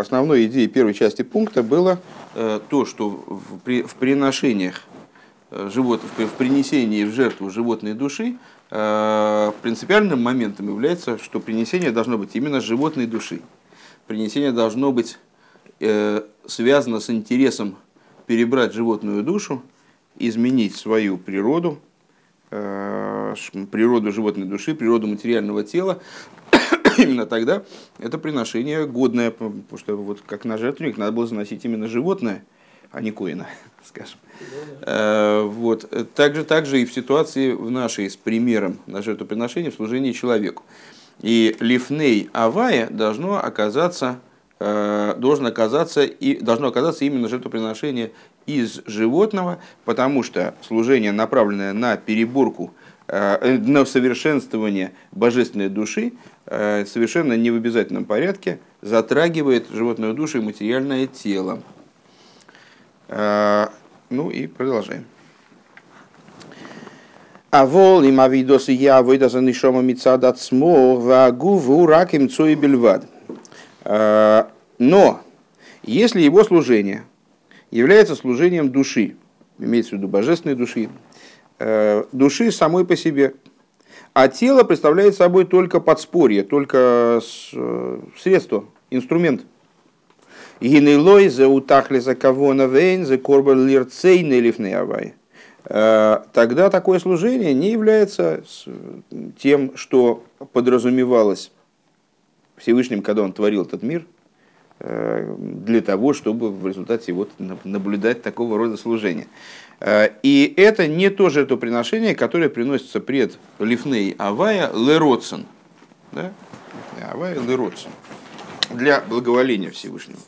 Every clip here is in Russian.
основной идеей первой части пункта было э, то, что в, в приношениях э, живот, в, принесении в жертву животной души э, принципиальным моментом является, что принесение должно быть именно животной души. Принесение должно быть связано с интересом перебрать животную душу, изменить свою природу, природу животной души, природу материального тела, именно тогда это приношение годное, потому что вот как на жертвенник надо было заносить именно животное, а не коина, скажем. Э, вот. Также, также и в ситуации в нашей с примером на жертвоприношение в служении человеку. И лифней авая должно оказаться, э, должен оказаться, и, должно оказаться именно жертвоприношение из животного, потому что служение, направленное на переборку на совершенствование божественной души э, совершенно не в обязательном порядке затрагивает животную душу и материальное тело. Э, ну и продолжаем. А вол им авидосы я выйда за нишома мицадат смо вагу рак им цуи бельвад. Но если его служение является служением души, имеется в виду божественной души, Э, души самой по себе. А тело представляет собой только подспорье, только э, средство, инструмент. Гинейлой за кого на вейн за корбар лирцей авай. Э, тогда такое служение не является тем, что подразумевалось Всевышним, когда он творил этот мир, для того, чтобы в результате вот наблюдать такого рода служение. Э, и это не то жертвоприношение, которое приносится пред Лифней Авая Лероцен. Да? Авая Лероцен. Для благоволения Всевышнего.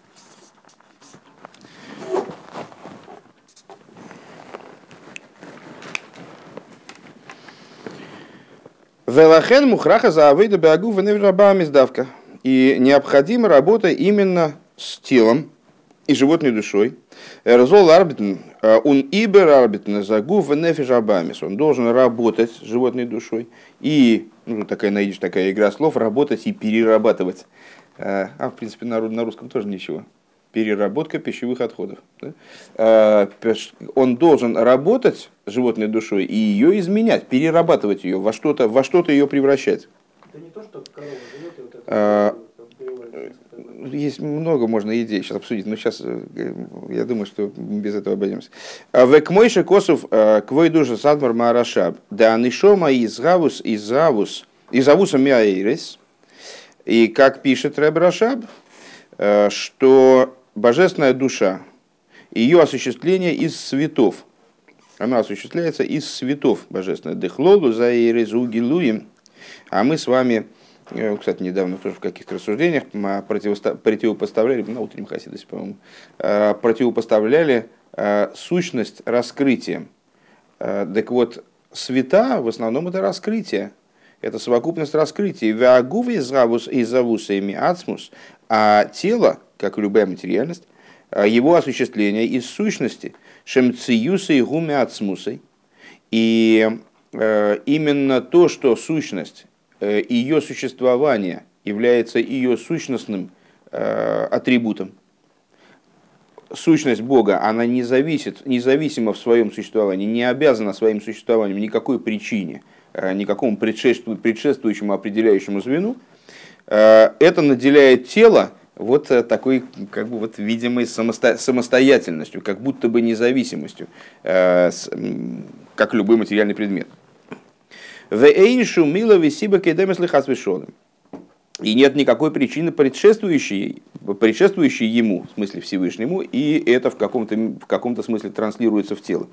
Велахен мухраха за авейда беагу веневраба миздавка. И необходима работа именно с телом и животной душой. Эрзол арбитн Э, он ибер арбитна загув нефиш Он должен работать с животной душой. И, ну, такая найдешь такая игра слов, работать и перерабатывать. Э, а, в принципе, на, на русском тоже ничего. Переработка пищевых отходов. Да? Э, он должен работать с животной душой и ее изменять, перерабатывать ее, во что-то во что ее превращать. Это не то, что корова живет и вот это есть много можно идей сейчас обсудить, но сейчас э, я думаю, что без этого обойдемся. А Век мойше косов э, квой душа садмар марашаб, да анишома из гавус из гавус из авуса миаирис. И как пишет Рэб Рашаб, э, что божественная душа, ее осуществление из светов, она осуществляется из светов божественной. Дехлолу за гилуем, а мы с вами кстати, недавно тоже в каких-то рассуждениях противопоставляли, на утреннем хасидосе, по-моему, э, противопоставляли э, сущность раскрытием. Так вот, света в основном это раскрытие, это совокупность раскрытия. Веагуви завус и завусами ацмус, а тело, как и любая материальность, его осуществление из сущности, шемциюсой гуми ацмусой. И именно то, что сущность Э, ее существование является ее сущностным э, атрибутом. Сущность Бога, она не зависит, независимо в своем существовании, не обязана своим существованием никакой причине, э, никакому предшествующему определяющему звену. Это наделяет тело вот такой как бы вот видимой самостоятельностью, как будто бы независимостью, как любой материальный предмет. Вейншу мила висиба И нет никакой причины, предшествующей, предшествующей ему, в смысле Всевышнему, и это в каком-то, в каком-то смысле транслируется в тело.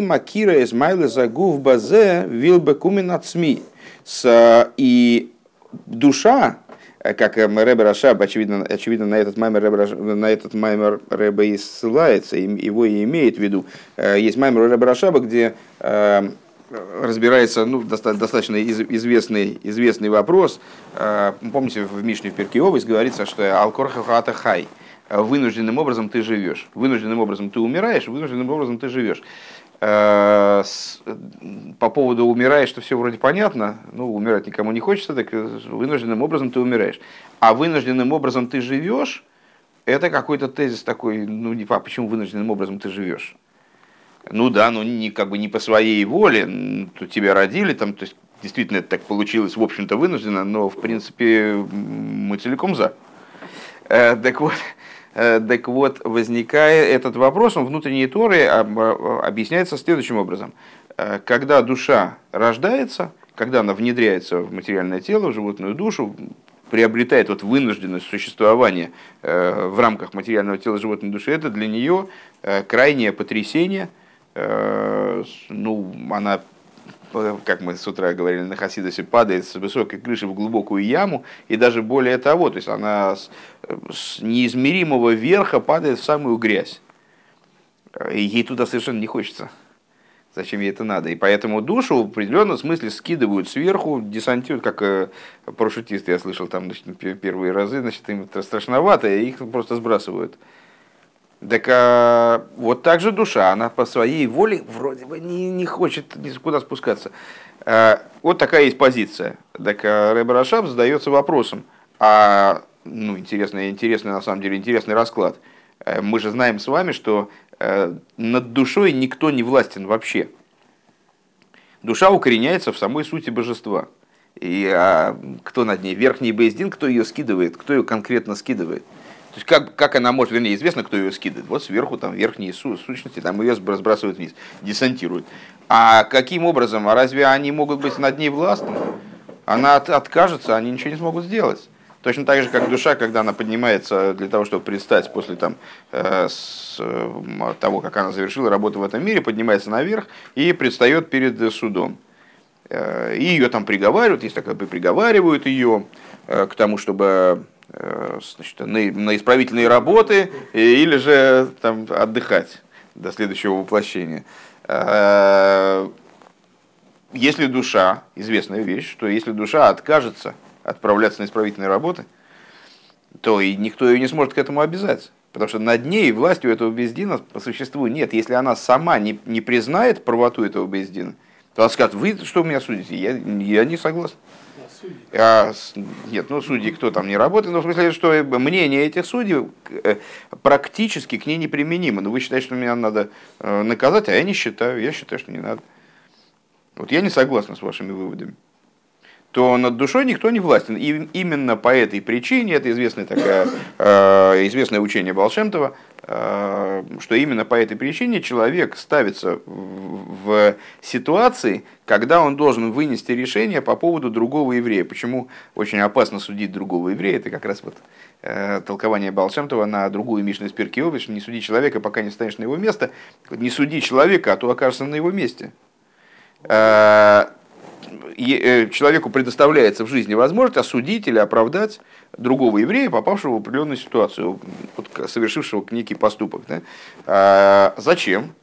Макира эзмайла загув базе вилбе куминацми. И душа, как Рэбе Рашаб, очевидно, очевидно на этот маймер Рэбе, на этот маймер Рэбе и ссылается, его и имеет в виду. Э, есть маймер Рэбе Рашаба, где э, разбирается ну, достаточно известный, известный вопрос. Помните, в Мишне в Перкиовис говорится, что «Алкорхахата хай» вынужденным образом ты живешь. Вынужденным образом ты умираешь, вынужденным образом ты живешь. Э, по поводу умираешь, что все вроде понятно, ну, умирать никому не хочется, так вынужденным образом ты умираешь. А вынужденным образом ты живешь, это какой-то тезис такой, ну, не, а почему вынужденным образом ты живешь? Ну да, ну не, как бы не по своей воле, то тебя родили, там, то есть действительно это так получилось, в общем-то, вынужденно, но в принципе мы целиком за. Э, так вот, Э, так вот, возникает этот вопрос, он внутренней Торы э, объясняется следующим образом. Э, когда душа рождается, когда она внедряется в материальное тело, в животную душу, приобретает вот вынужденность существования в рамках материального тела животной души, это для нее крайнее потрясение. Ну, она как мы с утра говорили на Хасидосе, падает с высокой крыши в глубокую яму, и даже более того, то есть она с, с неизмеримого верха падает в самую грязь. И ей туда совершенно не хочется. Зачем ей это надо? И поэтому душу в определенном смысле скидывают сверху, десантируют, как э, парашютисты, я слышал, там значит, первые разы, значит, им это страшновато, и их просто сбрасывают. Так а, вот так же душа, она по своей воле вроде бы не, не хочет никуда спускаться. А, вот такая есть позиция. Так а, Рэб задается вопросом, а, ну, интересный, интересный, на самом деле, интересный расклад. А, мы же знаем с вами, что а, над душой никто не властен вообще. Душа укореняется в самой сути божества. И а, кто над ней? Верхний Бейздин, кто ее скидывает, кто ее конкретно скидывает – есть как, как она может, вернее, известно, кто ее скидывает. Вот сверху там верхние сущности, там ее сбрасывают вниз, десантируют. А каким образом? А разве они могут быть над ней властны? Она от, откажется, они ничего не смогут сделать. Точно так же, как душа, когда она поднимается для того, чтобы предстать после там, э, с, э, того, как она завершила работу в этом мире, поднимается наверх и предстает перед судом. Э, и ее там приговаривают, если так приговаривают ее э, к тому, чтобы значит, на, на исправительные работы или же там, отдыхать до следующего воплощения. Э, если душа, известная вещь, что если душа откажется отправляться на исправительные работы, то и никто ее не сможет к этому обязать. Потому что над ней властью этого бездина по существу нет. Если она сама не, не признает правоту этого бездина, то она скажет, вы что меня судите? Я, я не согласен. А, нет, ну судьи кто там не работает, но в смысле, что мнение этих судей э, практически к ней неприменимо. Но вы считаете, что меня надо э, наказать, а я не считаю, я считаю, что не надо. Вот я не согласен с вашими выводами то над душой никто не властен. И именно по этой причине, это известное, такое, э, известное учение Балшемтова, э, что именно по этой причине человек ставится в, ситуации, когда он должен вынести решение по поводу другого еврея. Почему очень опасно судить другого еврея? Это как раз вот э, толкование Балшемтова на другую Мишну из Перкиова, что не суди человека, пока не станешь на его место. Не суди человека, а то окажешься на его месте человеку предоставляется в жизни возможность осудить или оправдать другого еврея, попавшего в определенную ситуацию, вот, совершившего некий поступок. Да? А, зачем?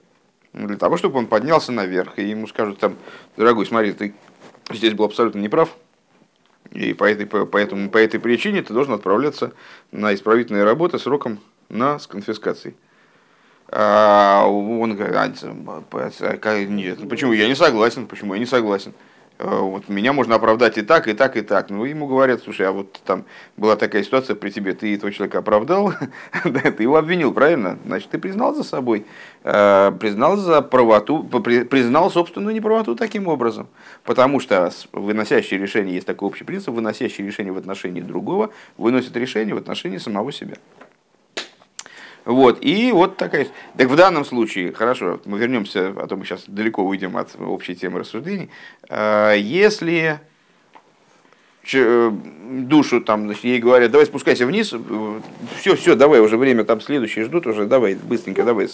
Для того, чтобы он поднялся наверх, и ему скажут там, дорогой, смотри, ты здесь был абсолютно неправ, и по этой, по, поэтому, по этой причине ты должен отправляться на исправительные работы сроком на с конфискацией. А он говорит, а, ну почему я не согласен, почему я не согласен. Э, вот меня можно оправдать и так, и так, и так. Ну, ему говорят, слушай, а вот там была такая ситуация при тебе, ты этого человека оправдал, да, ты его обвинил, правильно? Значит, ты признал за собой, э, признал за правоту, признал собственную неправоту таким образом. Потому что выносящее решение, есть такой общий принцип, выносящее решение в отношении другого, выносит решение в отношении самого себя. Вот, и вот такая... Так в данном случае, хорошо, мы вернемся, а то мы сейчас далеко уйдем от общей темы рассуждений. А, если э, душу там, значит, ей говорят, давай спускайся вниз, все, все, давай, уже время там следующие ждут, уже давай, быстренько, давай.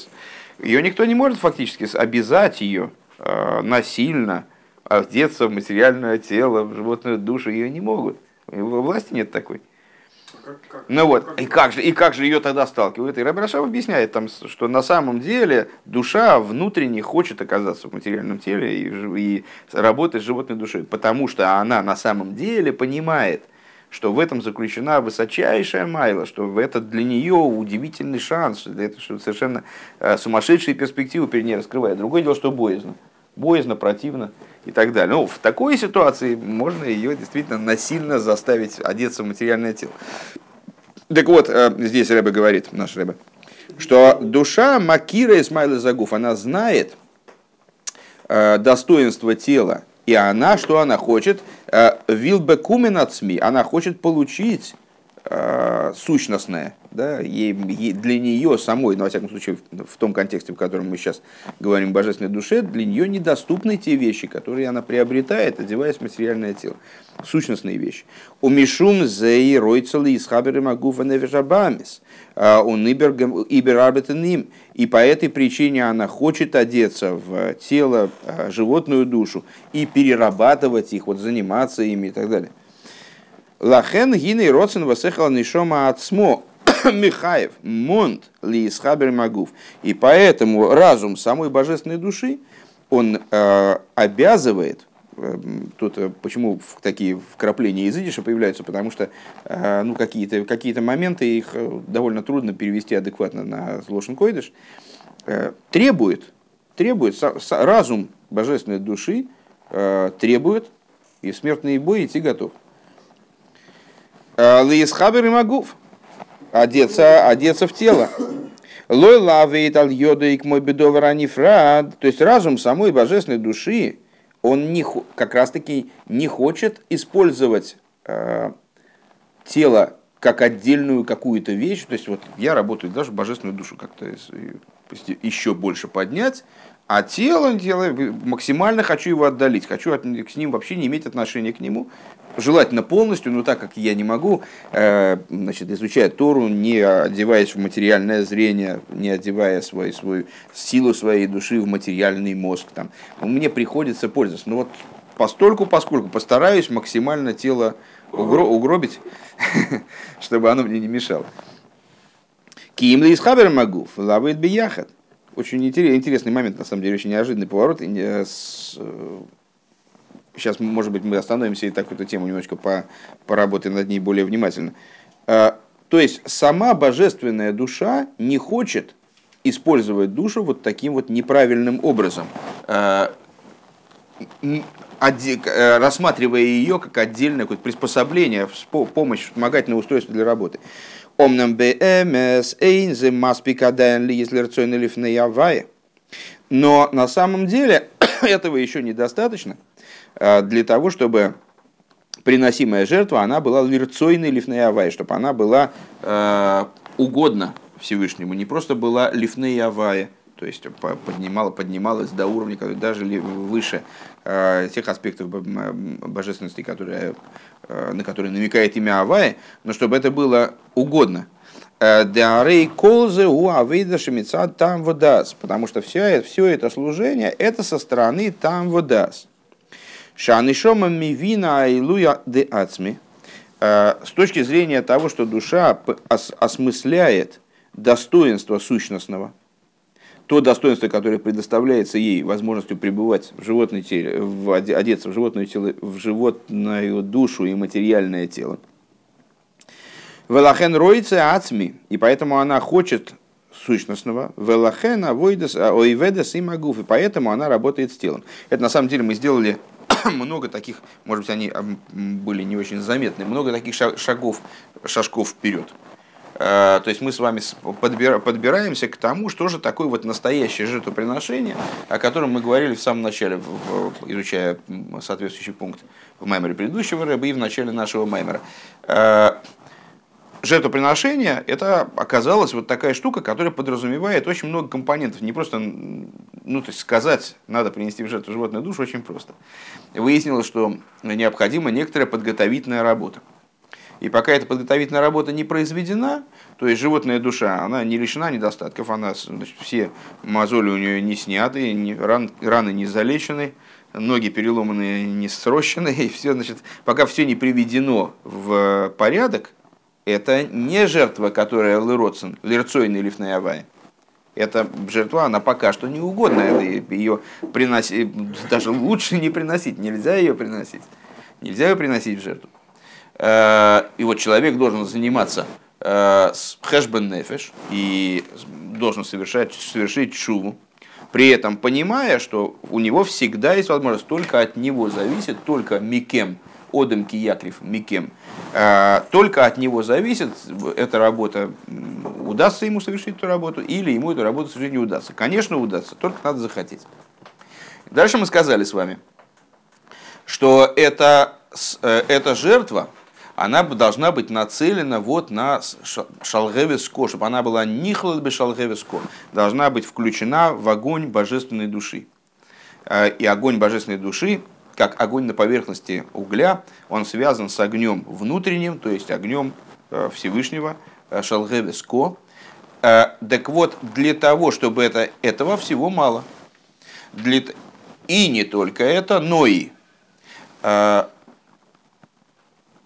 Ее никто не может фактически обязать ее а, насильно одеться в материальное тело, в животную душу, ее не могут. Власти нет такой ну вот, и как, же, и как же ее тогда сталкивают? И Рабрашав объясняет, там, что на самом деле душа внутренне хочет оказаться в материальном теле и, и работать с животной душой, потому что она на самом деле понимает, что в этом заключена высочайшая майла, что это для нее удивительный шанс, для этого, что совершенно э, сумасшедшие перспективы перед ней раскрывает. Другое дело, что боязно. Боязно, противно и так далее. Ну, в такой ситуации можно ее действительно насильно заставить одеться в материальное тело. Так вот, э, здесь Рэбе говорит, наш Рэбе, что душа Макира Исмайла Загуф, она знает э, достоинство тела, и она, что она хочет, э, вилбекумен от СМИ, она хочет получить э, сущностное, да, ей, для нее самой, ну, во всяком случае, в, том контексте, в котором мы сейчас говорим о божественной душе, для нее недоступны те вещи, которые она приобретает, одеваясь в материальное тело. Сущностные вещи. У Мишум зей ройцели из хаберы магуфа невежабамис. А, он иберарбетеним. И по этой причине она хочет одеться в тело, а, животную душу и перерабатывать их, вот заниматься ими и так далее. Лахен гиней роцен васехал нишома отсмо Михаев монт ли исхабер. И поэтому разум самой божественной души, он э, обязывает, э, тут э, почему такие вкрапления из идиша появляются, потому что э, ну, какие-то какие моменты их э, довольно трудно перевести адекватно на лошен койдыш, э, требует, требует со, со, разум божественной души э, требует и смертный бой идти готов. Лиесхабер и Магув. Одеться, одеться в тело. Лой лавейт ал йодейк мой бедовар анифрад. То есть разум самой божественной души, он не, как раз таки не хочет использовать э, тело как отдельную какую-то вещь. То есть вот я работаю даже божественную душу как-то еще больше поднять, а тело, тело максимально хочу его отдалить, хочу от, с ним вообще не иметь отношения к нему, желательно полностью, но так как я не могу, э, значит, изучать Тору, не одеваясь в материальное зрение, не одевая свой, свою силу своей души в материальный мозг, там, мне приходится пользоваться. Но вот постольку, поскольку постараюсь максимально тело угро- угробить, чтобы оно мне не мешало. Кимли из Хабер Магуф, лавает бияхат. Очень интересный момент, на самом деле, очень неожиданный поворот. Сейчас, э, может быть, мы остановимся и так эту тему немножко по, поработаем над ней более внимательно. А, то есть, сама божественная душа не хочет использовать душу вот таким вот неправильным образом, э, рассматривая ее как отдельное какое-то приспособление, помощь, вспомогательное устройство для работы. Омнам БМС Эйнзе Маспикадаен ли если рцойны лифны Явае. Но на самом деле этого еще недостаточно э, для того, чтобы приносимая жертва, она была лирцойной лифней авай, чтобы она была э, угодна Всевышнему, не просто была лифней авая, то есть поднимала, поднималась до уровня, даже выше тех аспектов божественности, которые, э, на которые намекает имя Авая, но чтобы это было угодно. Э, Деарей колзе у авейда шемица там водас, потому что все, все это служение это со стороны там водас. Шанишома мивина айлуя де ацми. С точки зрения того, что душа осмысляет достоинство сущностного – то достоинство, которое предоставляется ей возможностью пребывать в животное теле, в, одеться в животное тело, в животную душу и материальное тело. Велахен роице ацми, и поэтому она хочет сущностного, велахен авойдес ойведес и магуф, и поэтому она работает с телом. Это на самом деле мы сделали много таких, может быть, они были не очень заметны, много таких шагов, шажков вперед. Э, то есть мы с вами подбираемся к тому, что же такое вот настоящее жертвоприношение, о котором мы говорили в самом начале, изучая соответствующий пункт в маймере предыдущего рэба и в начале нашего маймера. Э, жертвоприношение – это оказалась вот такая штука, которая подразумевает очень много компонентов. Не просто, ну, то есть сказать, надо принести в жертву животную душу, очень просто. Выяснилось, что необходима некоторая подготовительная работа. И пока эта подготовительная работа не произведена, то есть животная душа, она не лишена недостатков, она, значит, все мозоли у нее не сняты, не, ран, раны не залечены, ноги переломанные, не срощены, и все, значит, пока все не приведено в порядок, это не жертва, которая лыродсен, лирцойный лифная авая. Эта жертва, она пока что не угодна, ее приносить, даже лучше не приносить, нельзя ее приносить. Нельзя ее приносить в жертву. И вот человек должен заниматься с хэшбен нефеш и должен совершать, совершить шуву, при этом понимая, что у него всегда есть возможность, только от него зависит, только микем, одем киятриф, микем, э, только от него зависит, эта работа, удастся ему совершить эту работу, или ему эту работу совершить не удастся. Конечно, удастся, только надо захотеть. Дальше мы сказали с вами, что это, э, эта жертва, она должна быть нацелена вот на шалгевеско, чтобы она была нихлад бы шалгевеско, должна быть включена в огонь божественной души. Э, и огонь божественной души, как огонь на поверхности угля, он связан с огнем внутренним, то есть огнем э, Всевышнего, э, шалгевеско. Так вот, для того, чтобы это, этого всего мало. Для, и не только это, но и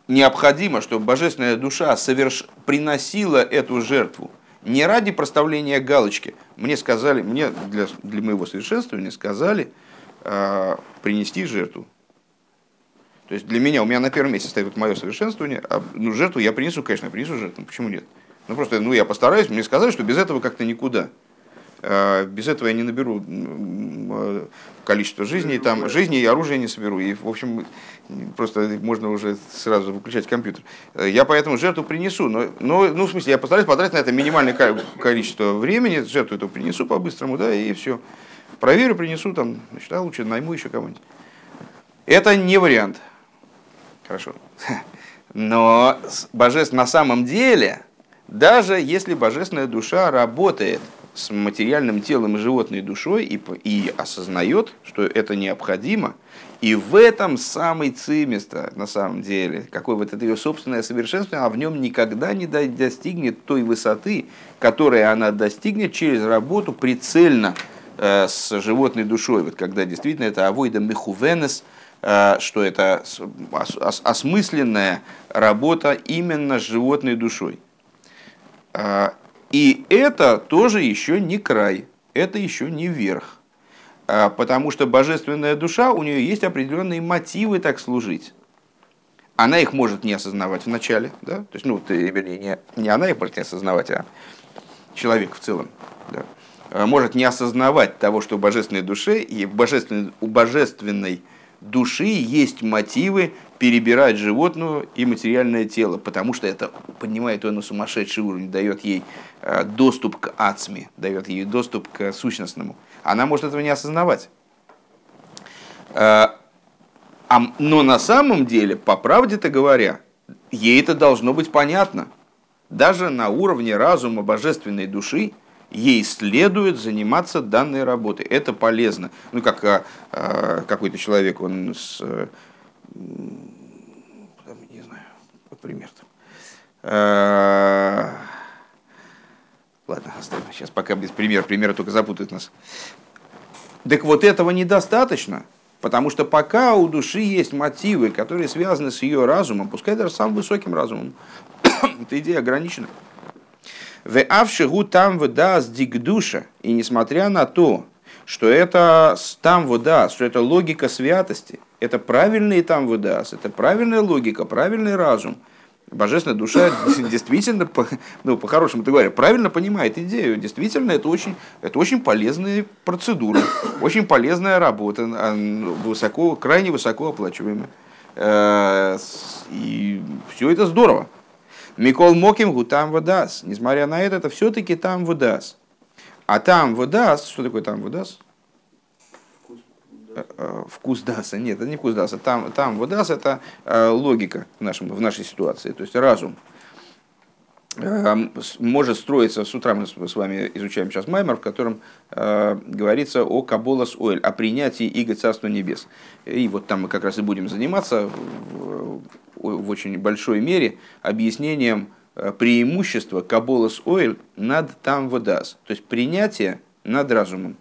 необходимо, чтобы божественная душа соверш... приносила эту жертву не ради проставления галочки. Мне сказали, мне для, для моего совершенствования сказали э, принести жертву. То есть для меня, у меня на первом месте стоит вот мое совершенствование, а ну, жертву я принесу, конечно, принесу жертву, почему нет? Ну просто, ну я постараюсь, мне сказали, что без этого как-то никуда. А, без этого я не наберу а, количество жизней, там, жизни и оружия не соберу. И, в общем, просто можно уже сразу выключать компьютер. Я поэтому жертву принесу. Но, но ну, в смысле, я постараюсь потратить на это минимальное количество времени, жертву эту принесу по-быстрому, да, и все. Проверю, принесу, там, значит, а лучше найму еще кого-нибудь. Это не вариант. Хорошо. Но божество на самом деле, даже если божественная душа работает – с материальным телом и животной душой и, и осознает, что это необходимо, и в этом самый циместа, на самом деле, какой вот это ее собственное совершенство, а в нем никогда не достигнет той высоты, которой она достигнет через работу прицельно э, с животной душой. Вот когда действительно это авойда мехувенес, э, что это ос, осмысленная работа именно с животной душой. И это тоже еще не край, это еще не верх. А, потому что божественная душа, у нее есть определенные мотивы так служить. Она их может не осознавать вначале, да? то есть, ну, ты, вернее, не, не она их может не осознавать, а человек в целом. Да? А, может не осознавать того, что в божественной душе и божественной, у божественной души есть мотивы перебирать животную и материальное тело, потому что это поднимает ее на сумасшедший уровень, дает ей э, доступ к ацме, дает ей доступ к сущностному. Она может этого не осознавать. Э, но на самом деле, по правде-то говоря, ей это должно быть понятно. Даже на уровне разума божественной души – ей следует заниматься данной работой. Это полезно. Ну, как а, какой-то человек, он с... А, не знаю, пример там. А, ладно, оставим. Сейчас пока без примера. Примеры только запутают нас. Так вот этого недостаточно, потому что пока у души есть мотивы, которые связаны с ее разумом, пускай даже самым высоким разумом, эта идея ограничена. В авшигу там вода с дигдуша. И несмотря на то, что это там вода, что это логика святости, это правильный там вода, это правильная логика, правильный разум. Божественная душа действительно, ну, по-хорошему ты говоря, правильно понимает идею. Действительно, это очень, это очень полезная процедура, очень полезная работа, высоко, крайне высоко оплачиваемая. Э, и все это здорово. Микол Моким Гутам Водас. Несмотря на это, это все-таки там Водас. А там Водас, что такое там Водас? Вкус даса. Нет, это не вкус даса. Там, там водас это э, логика в, нашем, в нашей ситуации, то есть разум. Эм, может строиться, с утра мы с вами изучаем сейчас Маймер, в котором э, говорится о Каболас Оэль, о принятии Иго Царства Небес. И вот там мы как раз и будем заниматься в, в очень большой мере объяснением э, преимущества Каболас Оэль над там водас, то есть принятие над разумом.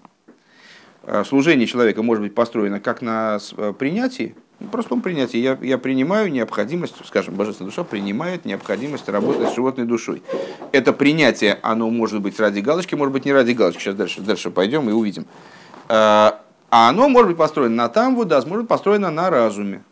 Э, служение человека может быть построено как на э, принятии, в простом принятии. Я, я принимаю необходимость, скажем, божественная душа принимает необходимость работать с животной душой. Это принятие, оно может быть ради галочки, может быть не ради галочки. Сейчас дальше, дальше пойдем и увидим. А, а оно может быть построено на там, вот, да, может быть построено на разуме.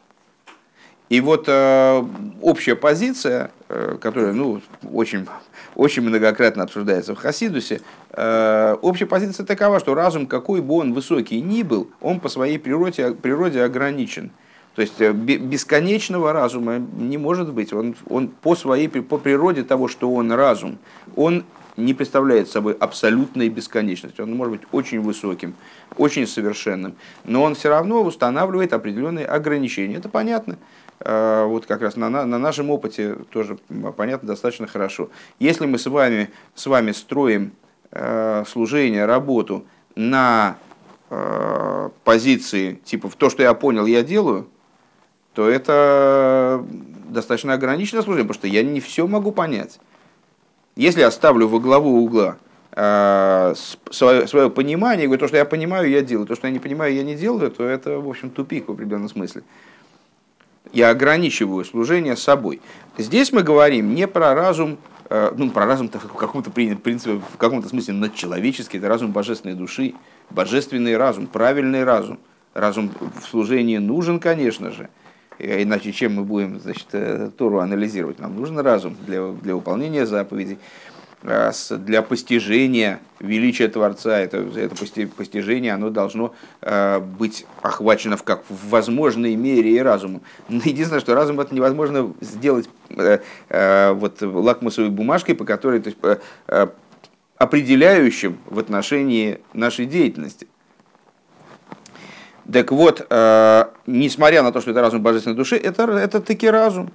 И вот э, общая позиция, э, которая ну, очень, очень многократно обсуждается в Хасидусе, э, общая позиция такова, что разум, какой бы он высокий ни был, он по своей природе, природе ограничен. То есть э, бесконечного разума не может быть. Он, он по своей по природе того, что он разум, он не представляет собой абсолютной бесконечности. Он может быть очень высоким, очень совершенным, но он все равно устанавливает определенные ограничения. Это понятно. А, вот как раз на, на нашем опыте тоже понятно достаточно хорошо. Если мы с вами, с вами строим э, служение, работу на э, позиции, типа, в то, что я понял, я делаю, то это достаточно ограниченное служение, потому что я не все могу понять. Если я ставлю во главу угла э, свое, свое понимание, говорю, то, что я понимаю, я делаю, то, что я не понимаю, я не делаю, то это, в общем, тупик в определенном смысле. Я ограничиваю служение собой. Здесь мы говорим не про разум, э, ну, про разум в каком-то принципе, в каком-то смысле надчеловеческий, это разум божественной души, божественный разум, правильный разум. Разум в служении нужен, конечно же. Э, иначе чем мы будем значит, э, Тору анализировать? Нам нужен разум для, для выполнения заповедей, э, для постижения величия Творца. Это, это постижение оно должно быть охвачено в, как, в возможной мере и разумом. Но единственное, что разум это невозможно сделать вот, лакмусовой бумажкой, по которой то есть, определяющим в отношении нашей деятельности. Так вот, э, несмотря на то, что это разум божественной души, это, это таки разум.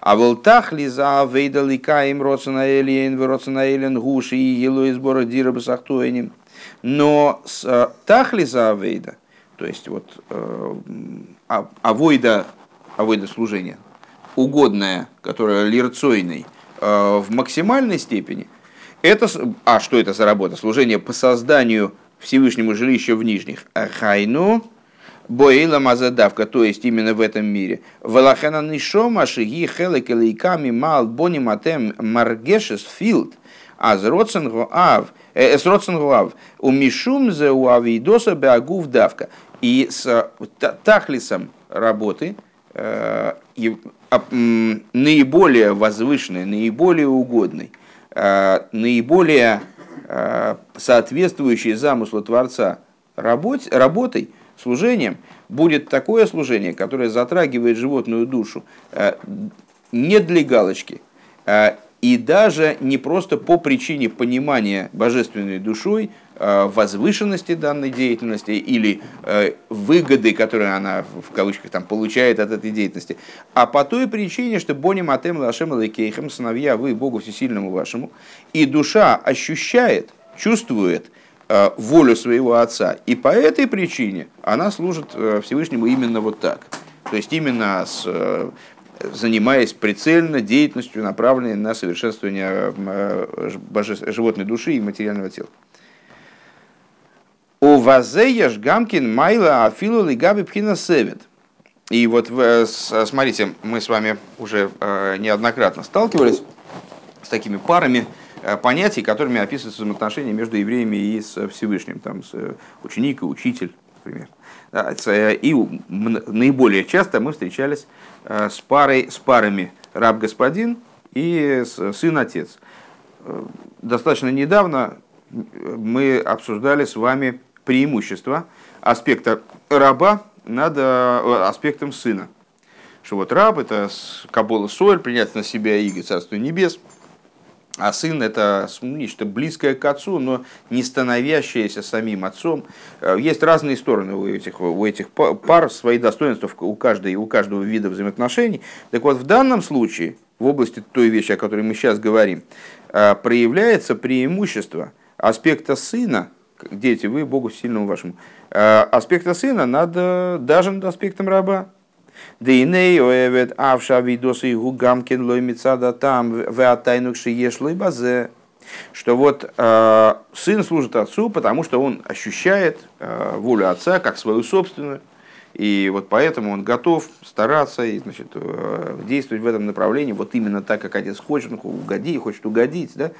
А волтах ли за вейдалика им роценаэлиен, роценаэлен гуши и елу из сбора дира. Но с э, тахли за вейда, то есть вот э, а, авойда, авойда служения, угодное, которое лирцойный, в максимальной степени, это, а что это за работа? Служение по созданию Всевышнему жилища в нижних. Хайну Боэйла Мазадавка, то есть именно в этом мире. Валахана Нишома Шиги Хелекелейками Мал Бони Матем Маргешес Филд. А с Роценгуав, э, с Роценгуав, у Мишумзе у Авидоса Беагув Давка. И с Тахлисом работы, э, наиболее возвышенной, наиболее угодной, э, наиболее Э, соответствующей замыслу Творца работ, работой, служением, будет такое служение, которое затрагивает животную душу э, не для галочки, э, и даже не просто по причине понимания божественной душой э, возвышенности данной деятельности или э, выгоды, которые она в кавычках там получает от этой деятельности, а по той причине, что бони матем лашем лакейхем, сыновья вы Богу всесильному вашему, и душа ощущает, чувствует э, волю своего отца, и по этой причине она служит Всевышнему именно вот так. То есть именно с занимаясь прицельно деятельностью, направленной на совершенствование э, животной души и материального тела. У вазеяш гамкин майла афилу лигаби пхина севет. И вот, смотрите, мы с вами уже э, неоднократно сталкивались с такими парами э, понятий, которыми описываются взаимоотношения между евреями и с Всевышним. Там, с ученик и учитель, например. И наиболее часто мы встречались Э, с, парой, с парами раб-господин и сын-отец. Э, достаточно недавно мы обсуждали с вами преимущество аспекта раба над э, аспектом сына. Что вот раб – это кабола соль, принять на себя иго Царство Небес – а сын это нечто близкое к отцу, но не становящееся самим отцом. Э, есть разные стороны у этих, у этих пар, свои достоинства у, каждой, у каждого вида взаимоотношений. Так вот, в данном случае, в области той вещи, о которой мы сейчас говорим, э, проявляется преимущество аспекта сына, дети, вы Богу сильному вашему, э, аспекта сына над, даже над аспектом раба. Дейней оэвет авша видосы гугамкин лой мецада там в атайнук шиеш базе. Что вот э, сын служит отцу, потому что он ощущает э, волю отца как свою собственную. И вот поэтому он готов стараться и значит, э, действовать в этом направлении вот именно так, как отец хочет, он угоди, хочет угодить. Да?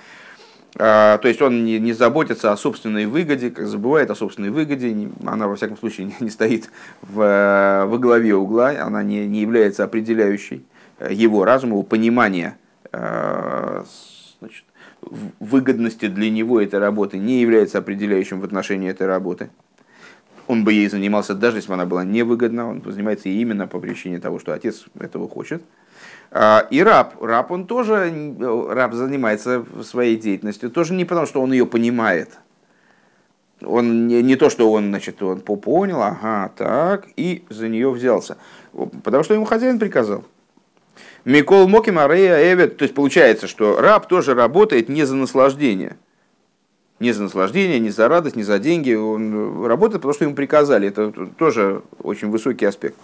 А, то есть он не, не заботится о собственной выгоде, как забывает о собственной выгоде. Она, во всяком случае, не стоит в, во главе угла, она не, не является определяющей его разум, его понимание значит, выгодности для него этой работы не является определяющим в отношении этой работы. Он бы ей занимался, даже если бы она была невыгодна, он занимается именно по причине того, что отец этого хочет. А, и раб, раб он тоже, раб занимается своей деятельностью, тоже не потому, что он ее понимает. Он не, не то, что он, значит, он понял, ага, так, и за нее взялся. Потому что ему хозяин приказал. Микол Моки Марея Эвет, то есть получается, что раб тоже работает не за наслаждение. Не за наслаждение, не за радость, не за деньги. Он работает, потому что ему приказали. Это тоже очень высокий аспект.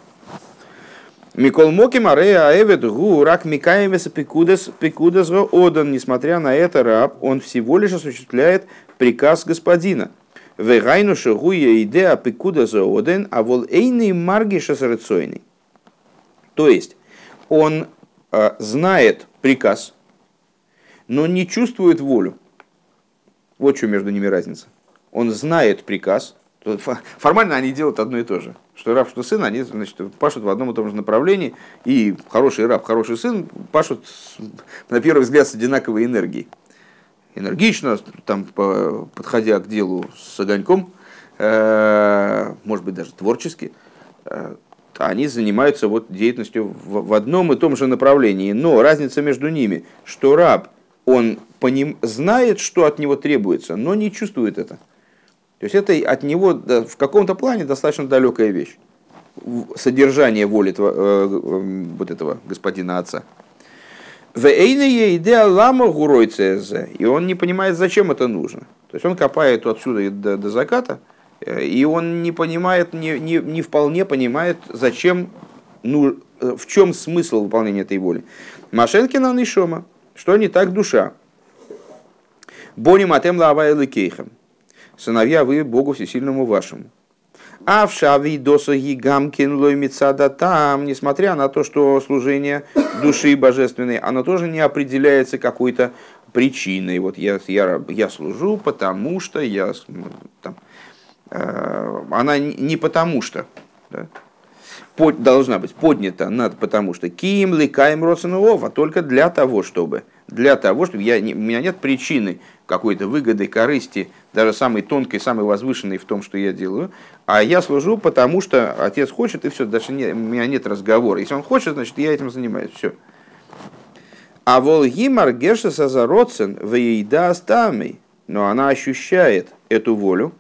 Микол Моки Марея Эвет Гу Рак Микаемеса Пикудес Пикудес Одан. Несмотря на это, раб, он всего лишь осуществляет приказ господина. Вегайну шагуя идея Пикудес Оден, а вол эйный марги шасарыцойный. То есть, он э, знает приказ, но не чувствует волю. Вот что между ними разница. Он знает приказ, Формально они делают одно и то же. Что раб, что сын, они значит, пашут в одном и том же направлении. И хороший раб, хороший сын пашут, на первый взгляд, с одинаковой энергией. Энергично, там, подходя к делу с огоньком, э, может быть, даже творчески, э, они занимаются вот деятельностью в одном и том же направлении. Но разница между ними, что раб, он по ним знает, что от него требуется, но не чувствует это. То есть это от него в каком-то плане достаточно далекая вещь. Содержание воли э, э, вот этого господина отца. И он не понимает, зачем это нужно. То есть он копает отсюда до, до заката, э, и он не понимает, не, не, не вполне понимает, зачем, ну, в чем смысл выполнения этой воли. Машенкина Нишома, что не так душа. Бони матем лавай кейхам сыновья вы Богу Всесильному вашему. А в шави досаги гамкин лоймицада там, несмотря на то, что служение души божественной, оно тоже не определяется какой-то причиной. Вот я, я, я служу, потому что я там, э, она не потому что. Да? Под, должна быть поднята над потому что ким ликаем а только для того, чтобы для того, чтобы я, у меня нет причины какой-то выгоды, корысти, даже самой тонкой, самой возвышенной в том, что я делаю, а я служу, потому что отец хочет, и все, даже не, у меня нет разговора. Если он хочет, значит, я этим занимаюсь, все. А волгимар геша сазароцен веида стами, но она ощущает эту волю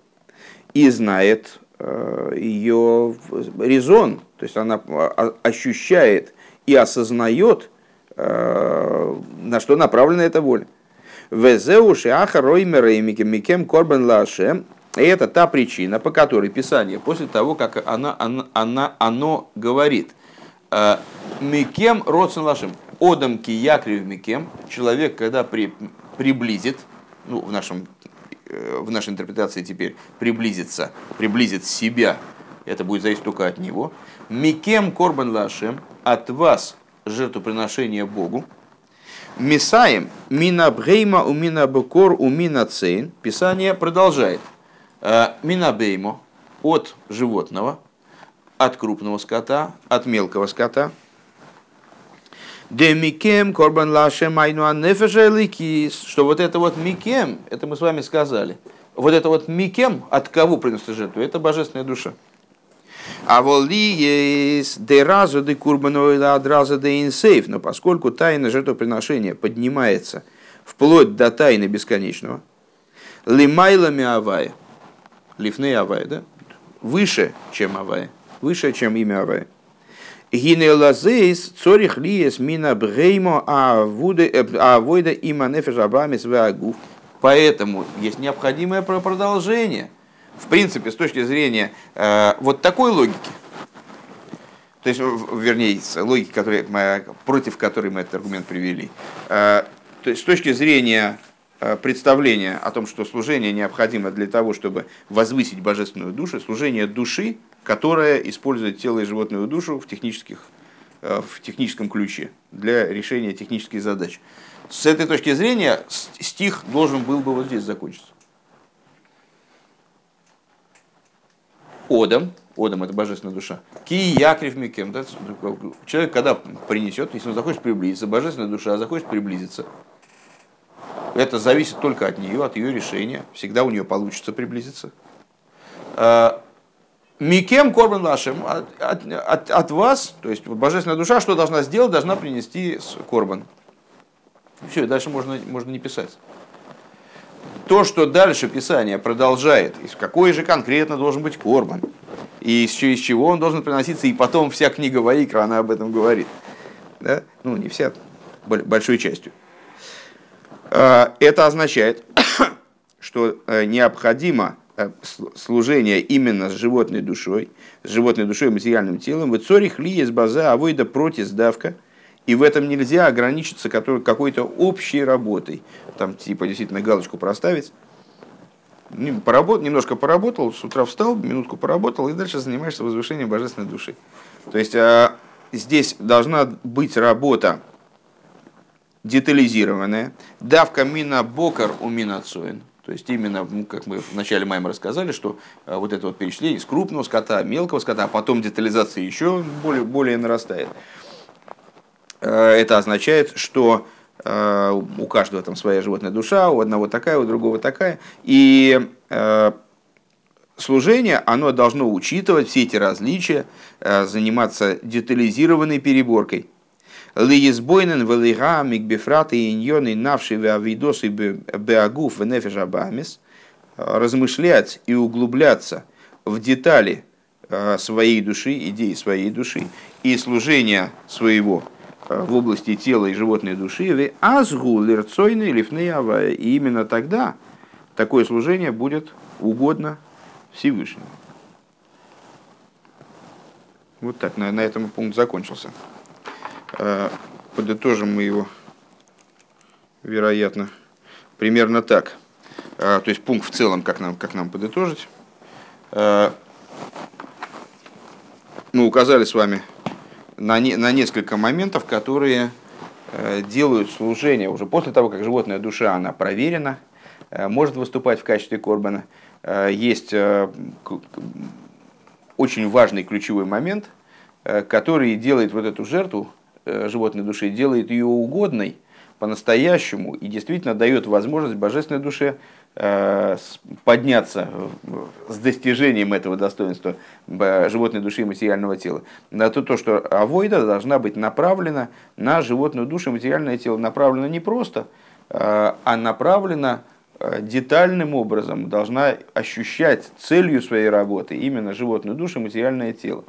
и знает э, ее резон, то есть она а, ощущает и осознает, э, на что направлена эта воля. Везеуши и микем корбан лаше. И это та причина, по которой Писание, после того, как она, она, она, оно говорит, «Э, Микем родствен лашем, одам киякрив микем, человек, когда при, приблизит, ну, в, нашем, э, в нашей интерпретации теперь, приблизится, приблизит себя, это будет зависеть только от него, Микем корбан лашем, от вас жертвоприношение Богу, Мисаем, мина бгейма у мина бекор у мина цейн. Писание продолжает. «Э, мина беймо от животного, от крупного скота, от мелкого скота. Де микем корбан лаше майну анефешеликис. Что вот это вот микем, это мы с вами сказали. Вот это вот микем, от кого приносит жертву? Это божественная душа. А воли есть деразу де курбаноида адраза де инсейф, но поскольку тайна жертвоприношения поднимается вплоть до тайны бесконечного, лимайлами авая, лифны авая, да? выше, чем авая, выше, чем имя авая. Гинелазейс цорих лиес мина бреймо авойда има нефешабамис вагуф. Поэтому есть необходимое продолжение – в принципе, с точки зрения э, вот такой логики, то есть, вернее, логики, которые, против которой мы этот аргумент привели, э, то есть с точки зрения э, представления о том, что служение необходимо для того, чтобы возвысить божественную душу, служение души, которая использует тело и животную душу в, технических, э, в техническом ключе для решения технических задач. с этой точки зрения стих должен был бы вот здесь закончиться. Одам, Одам это божественная душа, ки микем, да? человек когда принесет, если он захочет приблизиться, божественная душа захочет приблизиться, это зависит только от нее, от ее решения, всегда у нее получится приблизиться. А, Микем корбан вашим от, от, от, от вас, то есть божественная душа, что должна сделать, должна принести корбан. Все, дальше можно, можно не писать. То, что дальше Писание продолжает, из какой же конкретно должен быть корбан, и из, из чего он должен приноситься, и потом вся книга Ваикра, она об этом говорит. Да? Ну, не вся, большой частью. А, это означает, что э, необходимо Э, служение именно с животной душой, с животной душой и материальным телом, в цорих ли есть база авойда против сдавка, и в этом нельзя ограничиться какой-то общей работой. Там типа действительно галочку проставить. Поработ, немножко поработал, с утра встал, минутку поработал, и дальше занимаешься возвышением божественной души. То есть а, здесь должна быть работа детализированная. Давка мина бокар у мина то есть именно, ну, как мы в начале майма рассказали, что э, вот это вот перечисление из крупного скота, мелкого скота, а потом детализация еще более, более нарастает. Э, это означает, что э, у каждого там своя животная душа, у одного такая, у другого такая. И служение, оно должно учитывать все эти различия, заниматься детализированной переборкой. Лиезбойнен велига мигбефрат и иньоны навши веавидосы беагуф венефиш абамис размышлять и углубляться в детали э, своей души, идеи своей души и служения своего э, в области тела и животной души, азгу лерцойны лифнеява. И именно тогда такое служение будет угодно Всевышнему. Вот так, на, на этом пункт закончился. Э, подытожим мы его, вероятно, примерно так. Э, то есть пункт в целом, как нам, как нам подытожить. Э, мы указали с вами на, не, на несколько моментов, которые делают служение уже после того, как животная душа, она проверена, может выступать в качестве корбана. Есть очень важный ключевой момент, который делает вот эту жертву Э, животной души, делает ее угодной по-настоящему и действительно дает возможность божественной душе э, подняться с достижением этого достоинства животной души и материального тела. На то, то, что авойда должна быть направлена на животную душу и материальное тело. Направлена не просто, э, а направлена детальным образом, должна ощущать целью своей работы именно животную душу и материальное тело.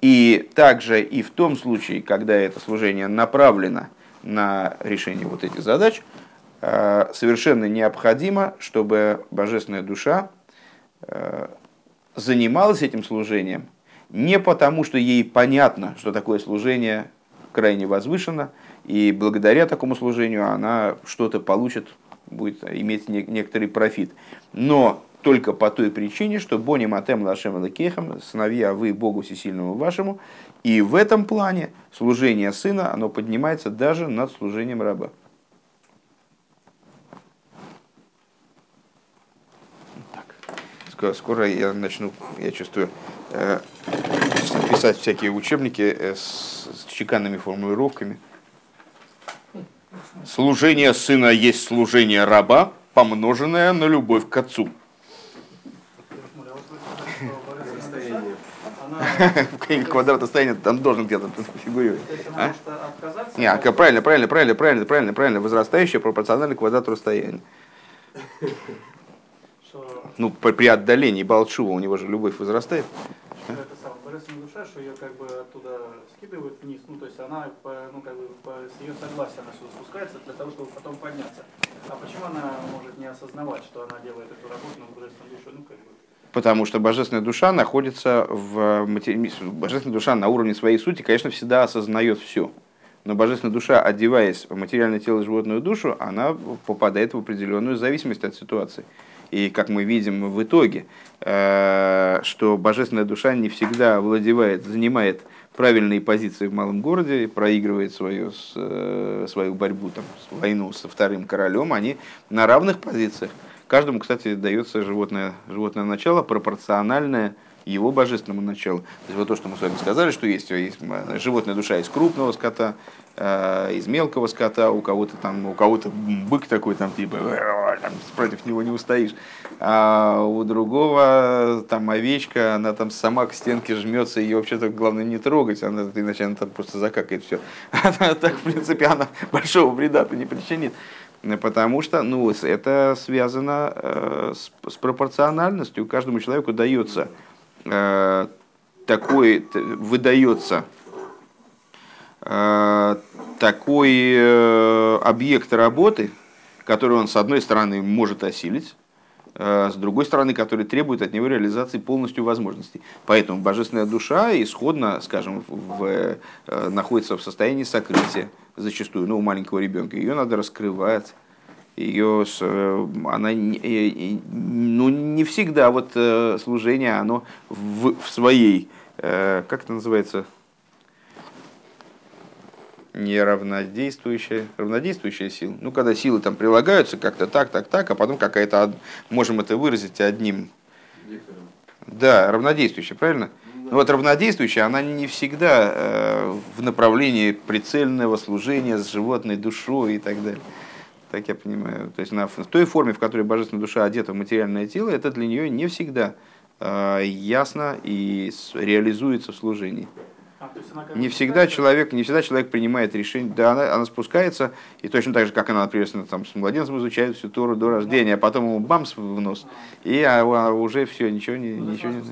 И также и в том случае, когда это служение направлено на решение вот этих задач, э, совершенно необходимо, чтобы божественная душа э, занималась этим служением не потому, что ей понятно, что такое служение крайне возвышено, и благодаря такому служению она что-то получит, будет иметь некоторый профит. Но только по той причине, что Бони Матем Лашем Лакехам, сыновья вы Богу Всесильному вашему, и в этом плане служение сына, оно поднимается даже над служением раба. Скоро я начну, я чувствую, э, писать всякие учебники э, с чеканными формулировками. Служение сына есть служение раба, помноженное на любовь к отцу. в книге квадрата состояния там должен где-то фигурировать. А? Не, а, правильно, правильно, правильно, правильно, правильно, правильно, возрастающее пропорционально квадрату расстояния. Ну, при отдалении Балчува у него же любовь возрастает. Это самая божественная душа, что ее как бы оттуда скидывают вниз, ну то есть она, ну как бы по, с ее согласия она сюда спускается для того, чтобы потом подняться. А почему она может не осознавать, что она делает эту работу на божественной душе, ну как бы потому что божественная душа находится в матери... божественная душа на уровне своей сути, конечно, всегда осознает все. Но божественная душа, одеваясь в материальное тело и животную душу, она попадает в определенную зависимость от ситуации. И как мы видим в итоге, э, что божественная душа не всегда владевает, занимает правильные позиции в малом городе, проигрывает свою, э, свою борьбу, там, войну со вторым королем, они на равных позициях. Каждому, кстати, дается животное, животное начало пропорциональное его божественному началу. То есть вот то, что мы с вами сказали, что есть, есть животная душа из крупного скота, э, из мелкого скота, у кого-то там, у кого-то бык такой там типа там, против него не устоишь, а у другого там овечка, она там сама к стенке жмется, ее вообще-то главное не трогать, она иначе она там просто закакает все. А так, в принципе, она большого вреда-то не причинит. Потому что ну, это связано э, с, с пропорциональностью. Каждому человеку дается такой, выдается э, такой э, объект работы, который он, с одной стороны, может осилить, с другой стороны, который требует от него реализации полностью возможностей. Поэтому божественная душа исходно, скажем, в, находится в состоянии сокрытия зачастую, ну, у маленького ребенка. Ее надо раскрывать, ее, э, она ну, не всегда вот э, служение, оно в, в своей, э, как это называется, неравнодействующая, равнодействующая сила. Ну, когда силы там прилагаются как-то так, так, так, а потом какая-то, можем это выразить одним. Да, равнодействующая, правильно? Ну, вот равнодействующая, она не всегда э, в направлении прицельного служения с животной душой и так далее так я понимаю. То есть на, в той форме, в которой божественная душа одета в материальное тело, это для нее не всегда э, ясно и реализуется в служении. А, не всегда человек, не всегда человек принимает решение, да, она, она спускается, и точно так же, как она, например, там, с младенцем изучает всю Тору до рождения, а потом ему бамс в нос, и а, а уже все, ничего не, ну, ничего не.